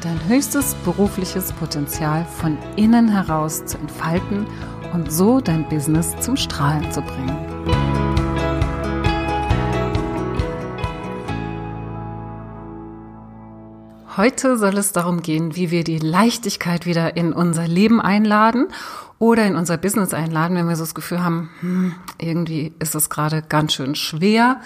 dein höchstes berufliches Potenzial von innen heraus zu entfalten und so dein Business zum Strahlen zu bringen. Heute soll es darum gehen, wie wir die Leichtigkeit wieder in unser Leben einladen oder in unser Business einladen, wenn wir so das Gefühl haben, hm, irgendwie ist es gerade ganz schön schwer,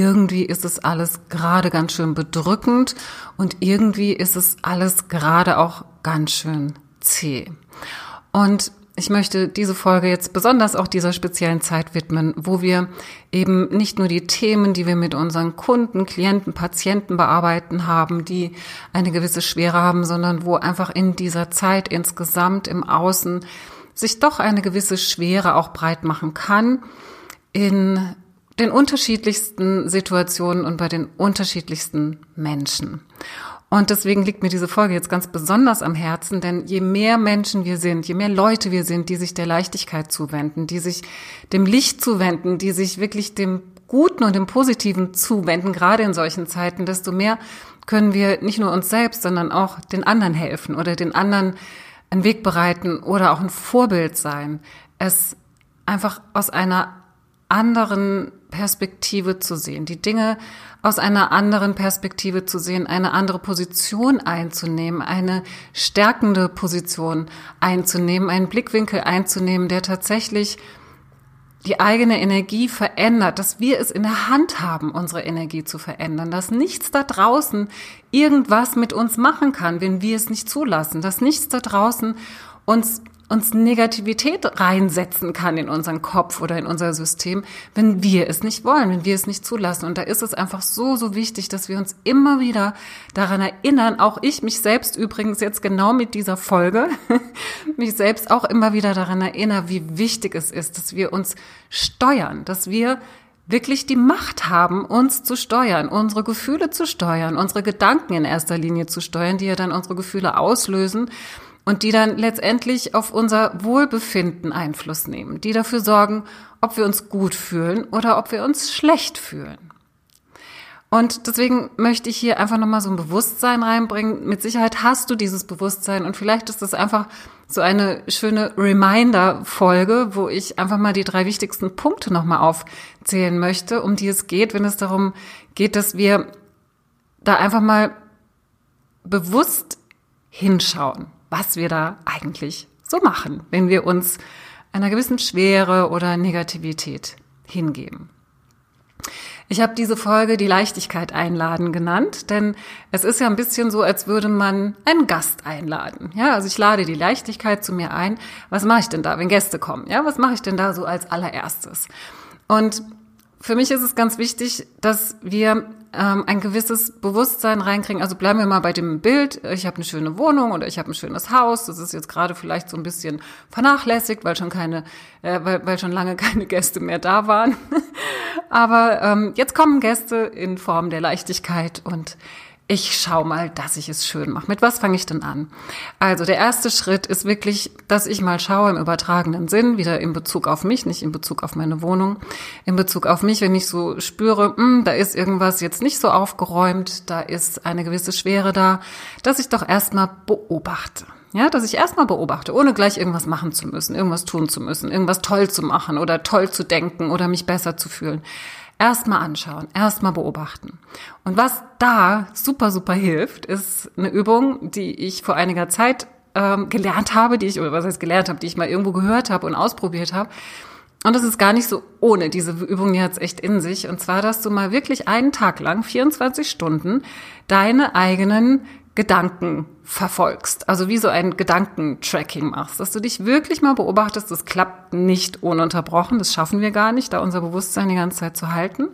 irgendwie ist es alles gerade ganz schön bedrückend und irgendwie ist es alles gerade auch ganz schön zäh. Und ich möchte diese Folge jetzt besonders auch dieser speziellen Zeit widmen, wo wir eben nicht nur die Themen, die wir mit unseren Kunden, Klienten, Patienten bearbeiten haben, die eine gewisse Schwere haben, sondern wo einfach in dieser Zeit insgesamt im Außen sich doch eine gewisse Schwere auch breit machen kann in den unterschiedlichsten Situationen und bei den unterschiedlichsten Menschen. Und deswegen liegt mir diese Folge jetzt ganz besonders am Herzen, denn je mehr Menschen wir sind, je mehr Leute wir sind, die sich der Leichtigkeit zuwenden, die sich dem Licht zuwenden, die sich wirklich dem Guten und dem Positiven zuwenden, gerade in solchen Zeiten, desto mehr können wir nicht nur uns selbst, sondern auch den anderen helfen oder den anderen einen Weg bereiten oder auch ein Vorbild sein. Es einfach aus einer anderen Perspektive zu sehen, die Dinge aus einer anderen Perspektive zu sehen, eine andere Position einzunehmen, eine stärkende Position einzunehmen, einen Blickwinkel einzunehmen, der tatsächlich die eigene Energie verändert, dass wir es in der Hand haben, unsere Energie zu verändern, dass nichts da draußen irgendwas mit uns machen kann, wenn wir es nicht zulassen, dass nichts da draußen uns uns Negativität reinsetzen kann in unseren Kopf oder in unser System, wenn wir es nicht wollen, wenn wir es nicht zulassen. Und da ist es einfach so, so wichtig, dass wir uns immer wieder daran erinnern, auch ich mich selbst übrigens jetzt genau mit dieser Folge, mich selbst auch immer wieder daran erinnere, wie wichtig es ist, dass wir uns steuern, dass wir wirklich die Macht haben, uns zu steuern, unsere Gefühle zu steuern, unsere Gedanken in erster Linie zu steuern, die ja dann unsere Gefühle auslösen und die dann letztendlich auf unser Wohlbefinden Einfluss nehmen, die dafür sorgen, ob wir uns gut fühlen oder ob wir uns schlecht fühlen. Und deswegen möchte ich hier einfach nochmal so ein Bewusstsein reinbringen. Mit Sicherheit hast du dieses Bewusstsein und vielleicht ist das einfach so eine schöne Reminder-Folge, wo ich einfach mal die drei wichtigsten Punkte nochmal aufzählen möchte, um die es geht, wenn es darum geht, dass wir da einfach mal bewusst hinschauen was wir da eigentlich so machen, wenn wir uns einer gewissen Schwere oder Negativität hingeben. Ich habe diese Folge die Leichtigkeit einladen genannt, denn es ist ja ein bisschen so, als würde man einen Gast einladen. Ja, also ich lade die Leichtigkeit zu mir ein. Was mache ich denn da, wenn Gäste kommen? Ja, was mache ich denn da so als allererstes? Und für mich ist es ganz wichtig, dass wir ähm, ein gewisses Bewusstsein reinkriegen. Also bleiben wir mal bei dem Bild, ich habe eine schöne Wohnung oder ich habe ein schönes Haus. Das ist jetzt gerade vielleicht so ein bisschen vernachlässigt, weil schon keine, äh, weil, weil schon lange keine Gäste mehr da waren. Aber ähm, jetzt kommen Gäste in Form der Leichtigkeit und ich schau mal, dass ich es schön mache. Mit was fange ich denn an? Also der erste Schritt ist wirklich, dass ich mal schaue im übertragenen Sinn, wieder in Bezug auf mich, nicht in Bezug auf meine Wohnung, in Bezug auf mich, wenn ich so spüre, mh, hm, da ist irgendwas jetzt nicht so aufgeräumt, da ist eine gewisse Schwere da, dass ich doch erstmal beobachte. Ja, dass ich erstmal beobachte, ohne gleich irgendwas machen zu müssen, irgendwas tun zu müssen, irgendwas toll zu machen oder toll zu denken oder mich besser zu fühlen Erstmal anschauen, erstmal beobachten. Und was da super, super hilft, ist eine Übung, die ich vor einiger Zeit ähm, gelernt habe, die ich, oder was heißt gelernt habe, die ich mal irgendwo gehört habe und ausprobiert habe. Und das ist gar nicht so ohne. Diese Übung die hat's echt in sich. Und zwar, dass du mal wirklich einen Tag lang, 24 Stunden, deine eigenen Gedanken verfolgst. Also wie so ein Gedankentracking machst, dass du dich wirklich mal beobachtest. Das klappt nicht ununterbrochen. Das schaffen wir gar nicht, da unser Bewusstsein die ganze Zeit zu halten.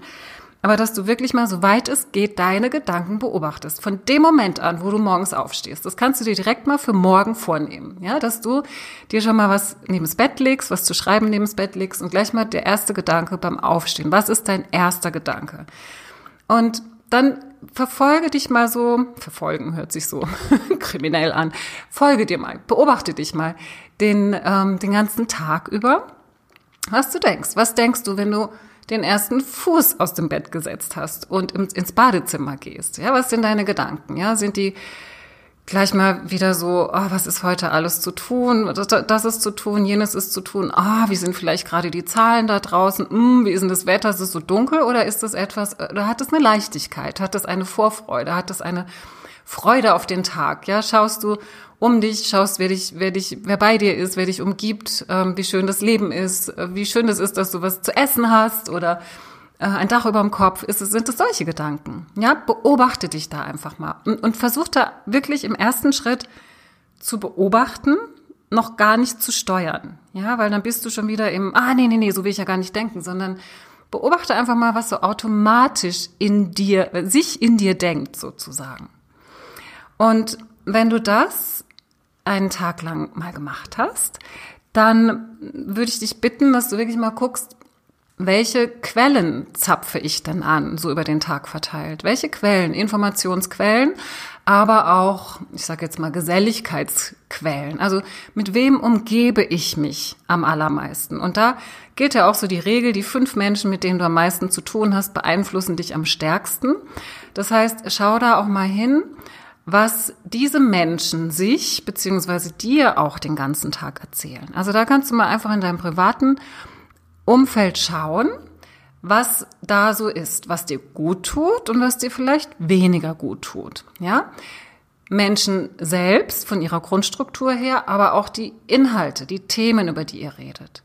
aber dass du wirklich mal, soweit es geht, deine Gedanken beobachtest. Von dem Moment an, wo du morgens aufstehst. Das kannst du dir direkt mal für morgen vornehmen. Ja, dass du dir schon mal was neben das Bett legst, was zu schreiben neben das Bett legst und gleich mal der erste Gedanke beim Aufstehen. Was ist dein erster Gedanke? Und dann verfolge dich mal so, verfolgen hört sich so kriminell an, folge dir mal, beobachte dich mal den, ähm, den ganzen Tag über, was du denkst. Was denkst du, wenn du den ersten Fuß aus dem Bett gesetzt hast und ins Badezimmer gehst? Ja, was sind deine Gedanken? Ja, sind die gleich mal wieder so, oh, was ist heute alles zu tun? Das, das ist zu tun, jenes ist zu tun. Ah, oh, wie sind vielleicht gerade die Zahlen da draußen? Hm, wie ist denn das Wetter? Ist es so dunkel oder ist das etwas, oder hat es eine Leichtigkeit? Hat es eine Vorfreude? Hat es eine Freude auf den Tag? Ja, schaust du um dich, schaust, wer dich, wer dich, wer bei dir ist, wer dich umgibt, ähm, wie schön das Leben ist, äh, wie schön es ist, dass du was zu essen hast oder äh, ein Dach über dem Kopf, ist sind es solche Gedanken. Ja, beobachte dich da einfach mal und, und versuch da wirklich im ersten Schritt zu beobachten, noch gar nicht zu steuern. Ja, weil dann bist du schon wieder im, ah, nee, nee, nee, so will ich ja gar nicht denken, sondern beobachte einfach mal, was so automatisch in dir, sich in dir denkt, sozusagen. Und wenn du das einen Tag lang mal gemacht hast, dann würde ich dich bitten, dass du wirklich mal guckst, welche Quellen zapfe ich denn an, so über den Tag verteilt? Welche Quellen, Informationsquellen, aber auch, ich sage jetzt mal, Geselligkeitsquellen. Also mit wem umgebe ich mich am allermeisten? Und da gilt ja auch so die Regel, die fünf Menschen, mit denen du am meisten zu tun hast, beeinflussen dich am stärksten. Das heißt, schau da auch mal hin, was diese Menschen sich beziehungsweise dir auch den ganzen Tag erzählen. Also da kannst du mal einfach in deinem privaten Umfeld schauen, was da so ist, was dir gut tut und was dir vielleicht weniger gut tut. Ja? Menschen selbst von ihrer Grundstruktur her, aber auch die Inhalte, die Themen, über die ihr redet.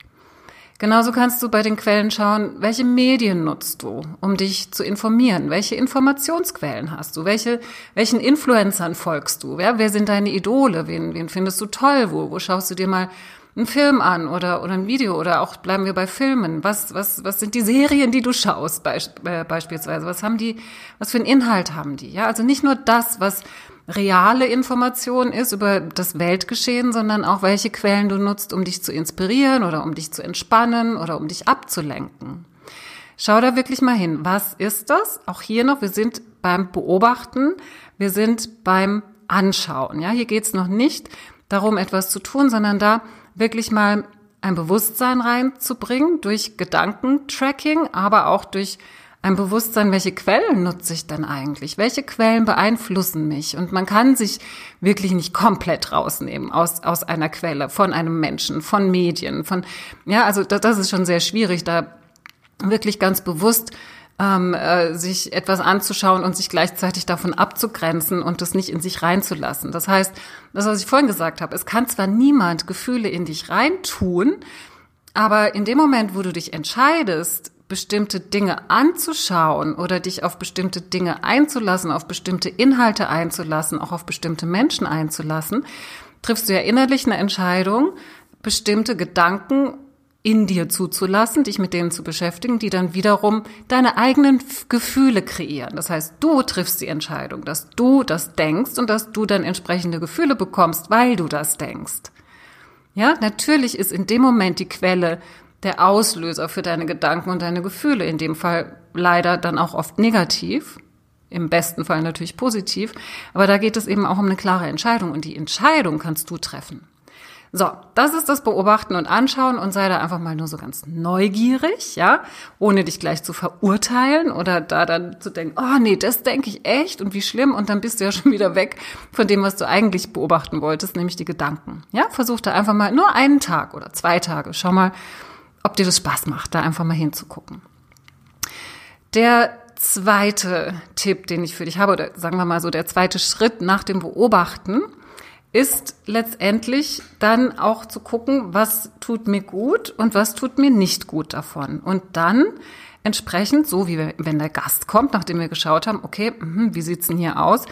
Genauso kannst du bei den Quellen schauen, welche Medien nutzt du, um dich zu informieren? Welche Informationsquellen hast du? Welche, welchen Influencern folgst du? Ja, wer sind deine Idole? Wen, wen findest du toll? Wo, wo schaust du dir mal einen Film an oder, oder ein Video oder auch bleiben wir bei Filmen. Was, was, was sind die Serien, die du schaust beisp äh, beispielsweise? Was haben die, was für einen Inhalt haben die? Ja, also nicht nur das, was reale Information ist über das Weltgeschehen, sondern auch welche Quellen du nutzt, um dich zu inspirieren oder um dich zu entspannen oder um dich abzulenken. Schau da wirklich mal hin. Was ist das? Auch hier noch, wir sind beim Beobachten, wir sind beim Anschauen. Ja, hier geht's noch nicht darum, etwas zu tun, sondern da wirklich mal ein Bewusstsein reinzubringen durch Gedankentracking, aber auch durch ein Bewusstsein, welche Quellen nutze ich denn eigentlich? Welche Quellen beeinflussen mich? Und man kann sich wirklich nicht komplett rausnehmen aus, aus einer Quelle, von einem Menschen, von Medien, von, ja, also das, das ist schon sehr schwierig, da wirklich ganz bewusst ähm, äh, sich etwas anzuschauen und sich gleichzeitig davon abzugrenzen und das nicht in sich reinzulassen. Das heißt, das, was ich vorhin gesagt habe, es kann zwar niemand Gefühle in dich reintun, aber in dem Moment, wo du dich entscheidest, bestimmte Dinge anzuschauen oder dich auf bestimmte Dinge einzulassen, auf bestimmte Inhalte einzulassen, auch auf bestimmte Menschen einzulassen, triffst du ja innerlich eine Entscheidung, bestimmte Gedanken in dir zuzulassen, dich mit denen zu beschäftigen, die dann wiederum deine eigenen Gefühle kreieren. Das heißt, du triffst die Entscheidung, dass du das denkst und dass du dann entsprechende Gefühle bekommst, weil du das denkst. Ja, natürlich ist in dem Moment die Quelle der Auslöser für deine Gedanken und deine Gefühle, in dem Fall leider dann auch oft negativ, im besten Fall natürlich positiv, aber da geht es eben auch um eine klare Entscheidung und die Entscheidung kannst du treffen. So, das ist das Beobachten und Anschauen und sei da einfach mal nur so ganz neugierig, ja, ohne dich gleich zu verurteilen oder da dann zu denken, oh nee, das denke ich echt und wie schlimm und dann bist du ja schon wieder weg von dem, was du eigentlich beobachten wolltest, nämlich die Gedanken. Ja, versuch da einfach mal nur einen Tag oder zwei Tage, schau mal, ob dir das Spaß macht, da einfach mal hinzugucken. Der zweite Tipp, den ich für dich habe, oder sagen wir mal so, der zweite Schritt nach dem Beobachten, ist letztendlich dann auch zu gucken, was tut mir gut und was tut mir nicht gut davon. Und dann entsprechend, so wie wenn der Gast kommt, nachdem wir geschaut haben, okay, mh, wie sieht's denn hier aus?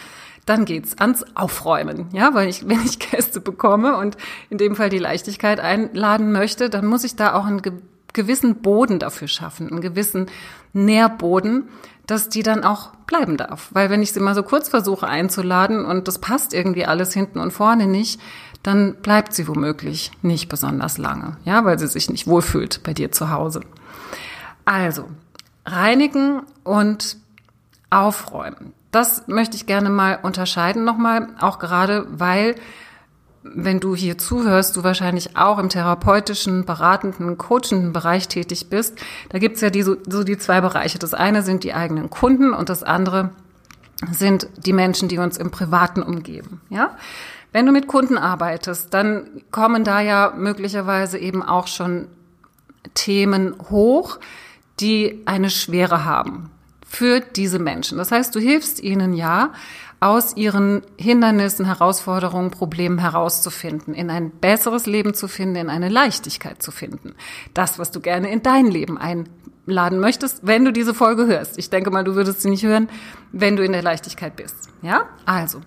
Dann geht's ans Aufräumen, ja, weil ich, wenn ich Gäste bekomme und in dem Fall die Leichtigkeit einladen möchte, dann muss ich da auch ein gewissen Boden dafür schaffen, einen gewissen Nährboden, dass die dann auch bleiben darf. Weil wenn ich sie mal so kurz versuche einzuladen und das passt irgendwie alles hinten und vorne nicht, dann bleibt sie womöglich nicht besonders lange, ja, weil sie sich nicht wohlfühlt bei dir zu Hause. Also, reinigen und aufräumen. Das möchte ich gerne mal unterscheiden nochmal, auch gerade weil wenn du hier zuhörst, du wahrscheinlich auch im therapeutischen, beratenden, coachenden Bereich tätig bist. Da gibt's ja die, so, die zwei Bereiche. Das eine sind die eigenen Kunden und das andere sind die Menschen, die uns im Privaten umgeben. Ja? Wenn du mit Kunden arbeitest, dann kommen da ja möglicherweise eben auch schon Themen hoch, die eine Schwere haben für diese Menschen. Das heißt, du hilfst ihnen ja, aus ihren Hindernissen, Herausforderungen, Problemen herauszufinden, in ein besseres Leben zu finden, in eine Leichtigkeit zu finden. Das, was du gerne in dein Leben einladen möchtest, wenn du diese Folge hörst. Ich denke mal, du würdest sie nicht hören, wenn du in der Leichtigkeit bist. Ja? Also,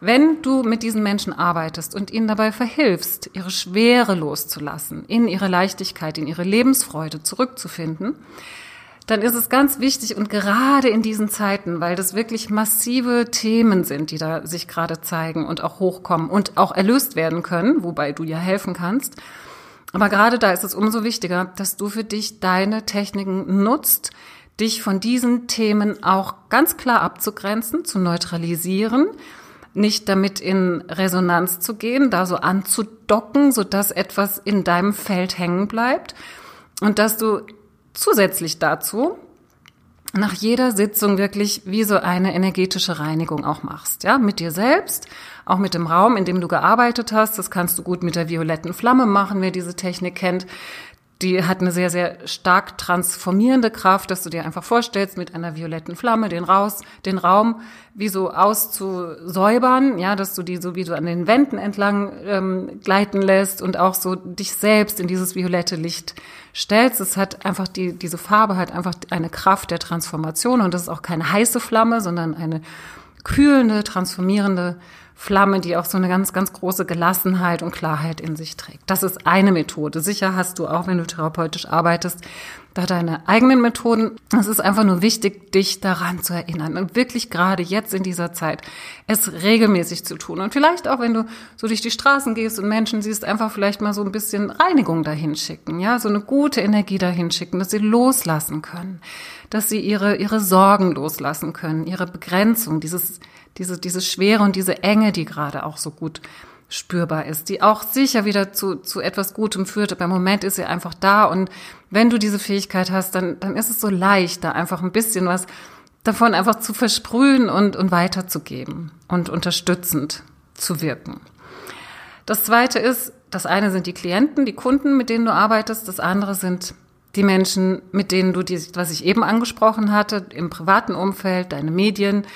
wenn du mit diesen Menschen arbeitest und ihnen dabei verhilfst, ihre Schwere loszulassen, in ihre Leichtigkeit, in ihre Lebensfreude zurückzufinden, dann ist es ganz wichtig und gerade in diesen Zeiten, weil das wirklich massive Themen sind, die da sich gerade zeigen und auch hochkommen und auch erlöst werden können, wobei du ja helfen kannst. Aber gerade da ist es umso wichtiger, dass du für dich deine Techniken nutzt, dich von diesen Themen auch ganz klar abzugrenzen, zu neutralisieren, nicht damit in Resonanz zu gehen, da so anzudocken, sodass etwas in deinem Feld hängen bleibt und dass du zusätzlich dazu nach jeder Sitzung wirklich wie so eine energetische Reinigung auch machst, ja, mit dir selbst, auch mit dem Raum, in dem du gearbeitet hast. Das kannst du gut mit der violetten Flamme machen, wer diese Technik kennt die hat eine sehr, sehr stark transformierende Kraft, dass du dir einfach vorstellst, mit einer violetten Flamme den raus, den Raum wie so auszusäubern, ja, dass du die so wie so an den Wänden entlang ähm, gleiten lässt und auch so dich selbst in dieses violette Licht stellst. Es hat einfach die, diese Farbe hat einfach eine Kraft der Transformation und das ist auch keine heiße Flamme, sondern eine kühlende, transformierende Flamme, die auch so eine ganz, ganz große Gelassenheit und Klarheit in sich trägt. Das ist eine Methode. Sicher hast du auch, wenn du therapeutisch arbeitest, da deine eigenen Methoden. Es ist einfach nur wichtig, dich daran zu erinnern und wirklich gerade jetzt in dieser Zeit es regelmäßig zu tun. Und vielleicht auch, wenn du so durch die Straßen gehst und Menschen siehst, einfach vielleicht mal so ein bisschen Reinigung dahin schicken, ja, so eine gute Energie dahin schicken, dass sie loslassen können, dass sie ihre, ihre Sorgen loslassen können, ihre Begrenzung, dieses, diese, diese Schwere und diese Enge, die gerade auch so gut spürbar ist, die auch sicher wieder zu, zu etwas Gutem führt. Aber im Moment ist sie einfach da und wenn du diese Fähigkeit hast, dann, dann ist es so leicht, da einfach ein bisschen was davon einfach zu versprühen und, und weiterzugeben und unterstützend zu wirken. Das zweite ist, das eine sind die Klienten, die Kunden, mit denen du arbeitest. Das andere sind die Menschen, mit denen du, die, was ich eben angesprochen hatte, im privaten Umfeld, deine Medien,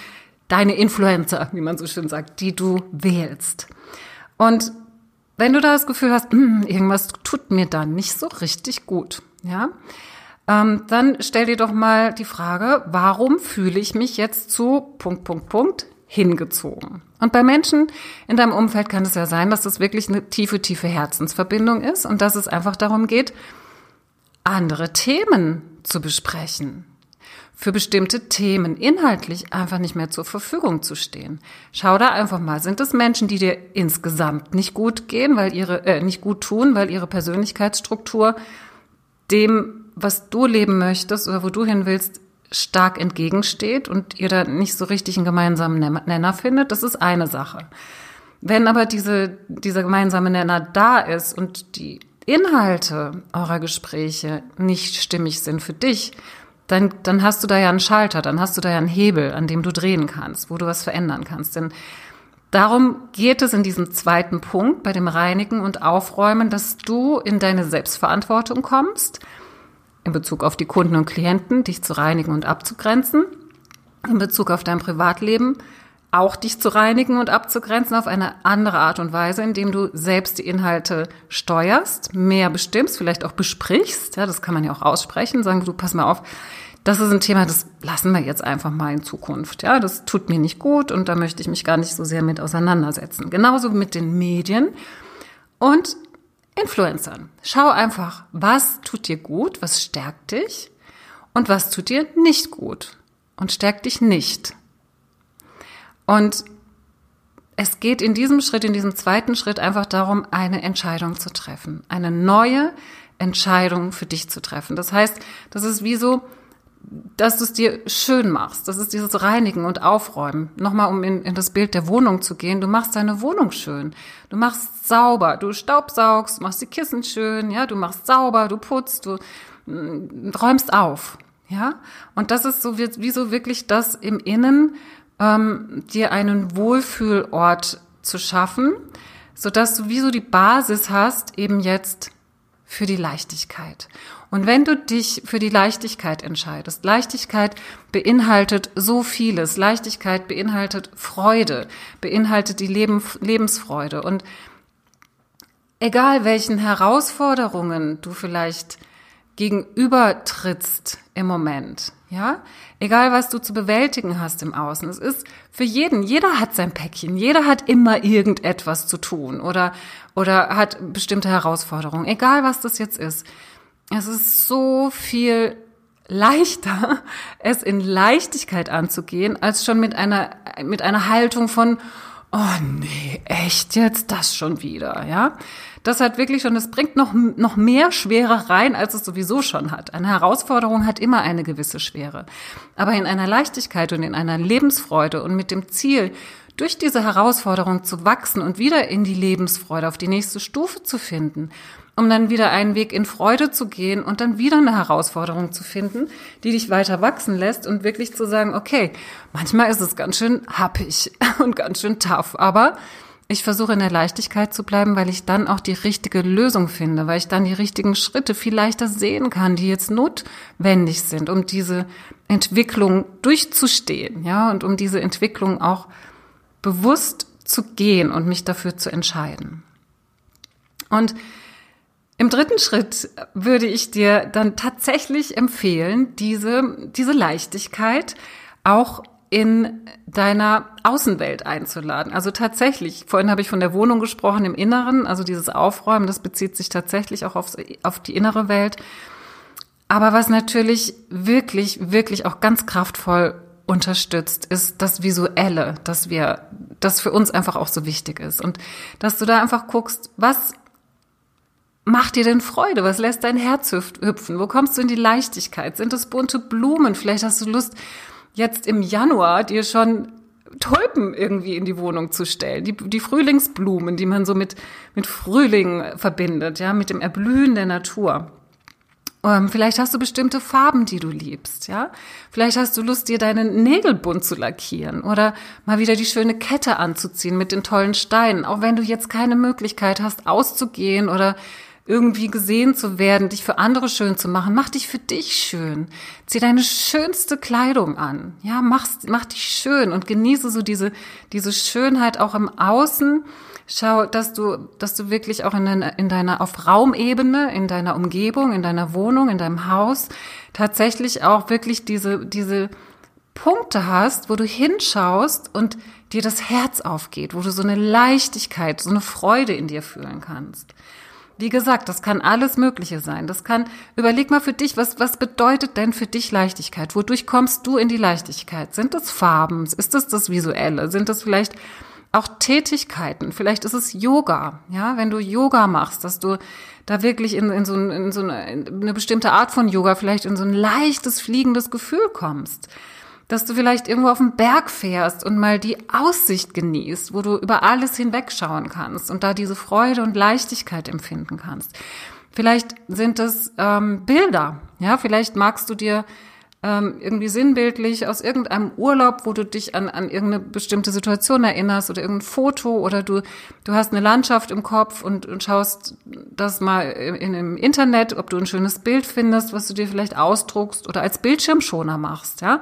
deine Influencer, wie man so schön sagt, die du wählst. Und wenn du da das Gefühl hast, hm, irgendwas tut mir dann nicht so richtig gut, ja, ähm, dann stell dir doch mal die Frage, warum fühle ich mich jetzt zu Punkt, Punkt, Punkt hingezogen? Und bei Menschen in deinem Umfeld kann es ja sein, dass das wirklich eine tiefe, tiefe Herzensverbindung ist und dass es einfach darum geht, andere Themen zu besprechen für bestimmte Themen inhaltlich einfach nicht mehr zur Verfügung zu stehen. Schau da einfach mal, sind es Menschen, die dir insgesamt nicht gut gehen, weil ihre äh, nicht gut tun, weil ihre Persönlichkeitsstruktur dem, was du leben möchtest oder wo du hin willst, stark entgegensteht und ihr da nicht so richtig einen gemeinsamen Nenner findet, das ist eine Sache. Wenn aber diese, dieser gemeinsame Nenner da ist und die Inhalte eurer Gespräche nicht stimmig sind für dich, dann, dann hast du da ja einen Schalter, dann hast du da ja einen Hebel, an dem du drehen kannst, wo du was verändern kannst. Denn darum geht es in diesem zweiten Punkt bei dem Reinigen und Aufräumen, dass du in deine Selbstverantwortung kommst, in Bezug auf die Kunden und Klienten, dich zu reinigen und abzugrenzen, in Bezug auf dein Privatleben, auch dich zu reinigen und abzugrenzen auf eine andere Art und Weise, indem du selbst die Inhalte steuerst, mehr bestimmst, vielleicht auch besprichst. Ja, das kann man ja auch aussprechen, sagen du, pass mal auf, das ist ein Thema, das lassen wir jetzt einfach mal in Zukunft. Ja, das tut mir nicht gut und da möchte ich mich gar nicht so sehr mit auseinandersetzen. Genauso mit den Medien. Und Influencern. Schau einfach, was tut dir gut, was stärkt dich und was tut dir nicht gut und stärkt dich nicht. Und es geht in diesem Schritt, in diesem zweiten Schritt einfach darum, eine Entscheidung zu treffen, eine neue Entscheidung für dich zu treffen. Das heißt, das ist wie so, dass du es dir schön machst. Das ist dieses Reinigen und Aufräumen. Nochmal, um in, in das Bild der Wohnung zu gehen. Du machst deine Wohnung schön. Du machst sauber. Du staubsaugst, machst die Kissen schön. Ja, du machst sauber, du putzt, du mm, räumst auf. Ja, und das ist so wie, wie so wirklich das im Innen, ähm, dir einen Wohlfühlort zu schaffen, so dass du wie so die Basis hast, eben jetzt für die Leichtigkeit. Und wenn du dich für die Leichtigkeit entscheidest, Leichtigkeit beinhaltet so vieles. Leichtigkeit beinhaltet Freude, beinhaltet die Leben, Lebensfreude. Und egal welchen Herausforderungen du vielleicht gegenübertrittst im Moment, ja, egal was du zu bewältigen hast im Außen, es ist für jeden, jeder hat sein Päckchen, jeder hat immer irgendetwas zu tun oder, oder hat bestimmte Herausforderungen, egal was das jetzt ist. Es ist so viel leichter, es in Leichtigkeit anzugehen, als schon mit einer, mit einer Haltung von, oh nee, echt jetzt das schon wieder, ja? Das hat wirklich schon, es bringt noch, noch mehr Schwere rein, als es sowieso schon hat. Eine Herausforderung hat immer eine gewisse Schwere. Aber in einer Leichtigkeit und in einer Lebensfreude und mit dem Ziel, durch diese Herausforderung zu wachsen und wieder in die Lebensfreude auf die nächste Stufe zu finden, um dann wieder einen Weg in Freude zu gehen und dann wieder eine Herausforderung zu finden, die dich weiter wachsen lässt und wirklich zu sagen, okay, manchmal ist es ganz schön happig und ganz schön tough, aber ich versuche in der Leichtigkeit zu bleiben, weil ich dann auch die richtige Lösung finde, weil ich dann die richtigen Schritte viel leichter sehen kann, die jetzt notwendig sind, um diese Entwicklung durchzustehen, ja, und um diese Entwicklung auch bewusst zu gehen und mich dafür zu entscheiden. Und im dritten Schritt würde ich dir dann tatsächlich empfehlen, diese, diese Leichtigkeit auch in deiner Außenwelt einzuladen. Also tatsächlich, vorhin habe ich von der Wohnung gesprochen im Inneren, also dieses Aufräumen, das bezieht sich tatsächlich auch aufs, auf die innere Welt. Aber was natürlich wirklich, wirklich auch ganz kraftvoll unterstützt, ist das Visuelle, dass wir, das für uns einfach auch so wichtig ist. Und dass du da einfach guckst, was macht dir denn Freude? Was lässt dein Herz hüpfen? Wo kommst du in die Leichtigkeit? Sind es bunte Blumen? Vielleicht hast du Lust, jetzt im Januar dir schon Tulpen irgendwie in die Wohnung zu stellen. Die, die Frühlingsblumen, die man so mit, mit Frühling verbindet, ja, mit dem Erblühen der Natur. Ähm, vielleicht hast du bestimmte Farben, die du liebst, ja. Vielleicht hast du Lust, dir deinen Nägel bunt zu lackieren oder mal wieder die schöne Kette anzuziehen mit den tollen Steinen. Auch wenn du jetzt keine Möglichkeit hast, auszugehen oder irgendwie gesehen zu werden, dich für andere schön zu machen. Mach dich für dich schön. Zieh deine schönste Kleidung an. Ja, mach's, mach dich schön und genieße so diese, diese Schönheit auch im Außen. Schau, dass du, dass du wirklich auch in deiner, in deiner, auf Raumebene, in deiner Umgebung, in deiner Wohnung, in deinem Haus tatsächlich auch wirklich diese, diese Punkte hast, wo du hinschaust und dir das Herz aufgeht, wo du so eine Leichtigkeit, so eine Freude in dir fühlen kannst. Wie gesagt, das kann alles Mögliche sein. Das kann, überleg mal für dich, was, was bedeutet denn für dich Leichtigkeit? Wodurch kommst du in die Leichtigkeit? Sind das Farben? Ist das das Visuelle? Sind das vielleicht auch Tätigkeiten? Vielleicht ist es Yoga. Ja, wenn du Yoga machst, dass du da wirklich in, in so, in so eine, in eine bestimmte Art von Yoga vielleicht in so ein leichtes, fliegendes Gefühl kommst dass du vielleicht irgendwo auf den Berg fährst und mal die Aussicht genießt, wo du über alles hinwegschauen kannst und da diese Freude und Leichtigkeit empfinden kannst. Vielleicht sind es ähm, Bilder, ja, vielleicht magst du dir ähm, irgendwie sinnbildlich aus irgendeinem Urlaub, wo du dich an, an irgendeine bestimmte Situation erinnerst oder irgendein Foto oder du, du hast eine Landschaft im Kopf und, und schaust das mal in, in, im Internet, ob du ein schönes Bild findest, was du dir vielleicht ausdruckst oder als Bildschirmschoner machst, ja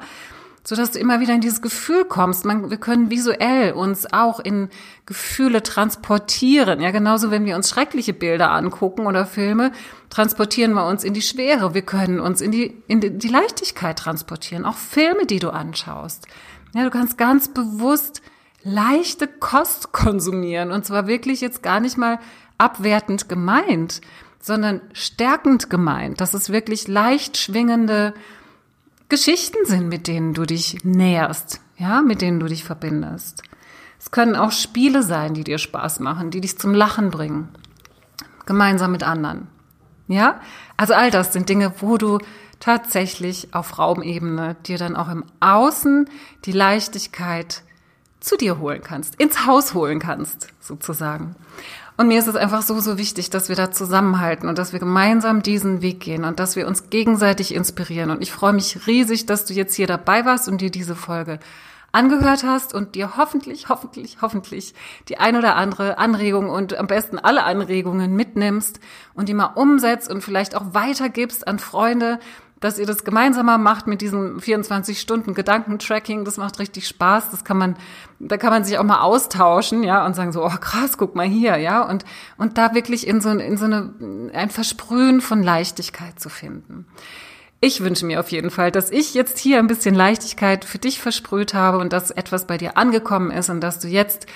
so dass du immer wieder in dieses Gefühl kommst. Man, wir können visuell uns auch in Gefühle transportieren. Ja, genauso wenn wir uns schreckliche Bilder angucken oder Filme, transportieren wir uns in die Schwere. Wir können uns in die, in die, Leichtigkeit transportieren. Auch Filme, die du anschaust. Ja, du kannst ganz bewusst leichte Kost konsumieren. Und zwar wirklich jetzt gar nicht mal abwertend gemeint, sondern stärkend gemeint, dass es wirklich leicht schwingende Geschichten sind, mit denen du dich näherst, ja, mit denen du dich verbindest. Es können auch Spiele sein, die dir Spaß machen, die dich zum Lachen bringen, gemeinsam mit anderen. Ja, also all das sind Dinge, wo du tatsächlich auf Raumebene dir dann auch im Außen die Leichtigkeit zu dir holen kannst, ins Haus holen kannst, sozusagen. Und mir ist es einfach so, so wichtig, dass wir da zusammenhalten und dass wir gemeinsam diesen Weg gehen und dass wir uns gegenseitig inspirieren. Und ich freue mich riesig, dass du jetzt hier dabei warst und dir diese Folge angehört hast und dir hoffentlich, hoffentlich, hoffentlich die ein oder andere Anregung und am besten alle Anregungen mitnimmst und die mal umsetzt und vielleicht auch weitergibst an Freunde, dass ihr das gemeinsamer macht mit diesem 24 Stunden Gedankentracking. Das macht richtig Spaß. Das kann man, da kann man sich auch mal austauschen, ja, und sagen so, oh krass, guck mal hier, ja, und, und da wirklich in so, in so eine, ein Versprühen von Leichtigkeit zu finden. Ich wünsche mir auf jeden Fall, dass ich jetzt hier ein bisschen Leichtigkeit für dich versprüht habe und dass etwas bei dir angekommen ist und dass du jetzt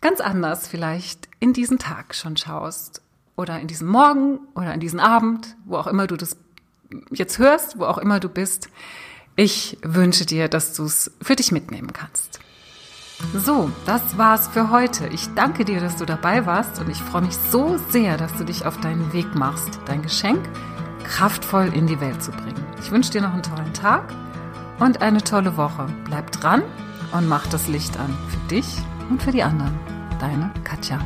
ganz anders vielleicht in diesen Tag schon schaust oder in diesen Morgen oder in diesen Abend, wo auch immer du das jetzt hörst, wo auch immer du bist. Ich wünsche dir, dass du es für dich mitnehmen kannst. So, das war's für heute. Ich danke dir, dass du dabei warst und ich freue mich so sehr, dass du dich auf deinen Weg machst, dein Geschenk kraftvoll in die Welt zu bringen. Ich wünsche dir noch einen tollen Tag und eine tolle Woche. Bleib dran und mach das Licht an für dich und für die anderen. Deine Katja.